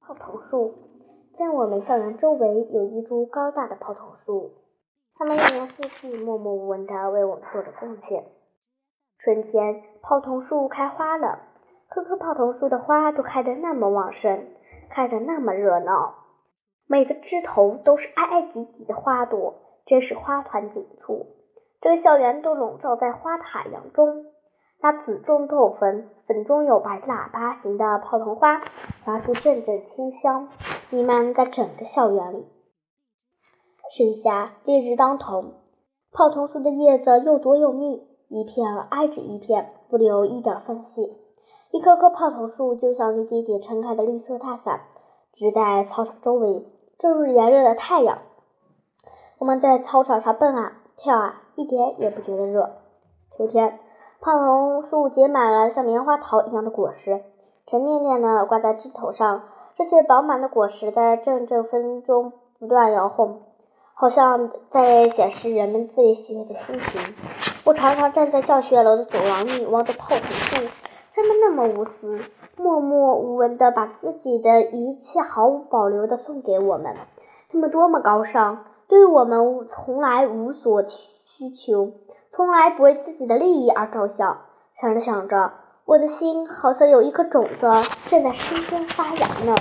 泡桐树在我们校园周围有一株高大的泡桐树，它们一年四季默默无闻地为我们做着贡献。春天，泡桐树开花了，棵棵泡桐树的花都开得那么旺盛，开得那么热闹，每个枝头都是挨挨挤挤的花朵，真是花团锦簇。这个校园都笼罩在花的海洋中。那紫中透粉，粉中有白的喇叭形的泡桐花，发出阵阵清香，弥漫在整个校园里。盛夏烈日当头，泡桐树的叶子又多又密，一片挨着一片，不留一点缝隙。一棵棵泡桐树就像一点点撑开的绿色大伞，支在操场周围，遮住炎热的太阳。我们在操场上蹦啊跳啊，一点也不觉得热。秋天。胖桐树结满了像棉花糖一样的果实，沉甸甸的挂在枝头上。这些饱满的果实在阵阵风中不断摇晃，好像在显示人们最喜悦的心情。我常常站在教学楼的走廊里，望着胖桐树，他们那么无私，默默无闻地把自己的一切毫无保留地送给我们。他们多么高尚，对我们从来无所需求。从来不为自己的利益而着想，想着想着，我的心好像有一颗种子正在生根发芽呢。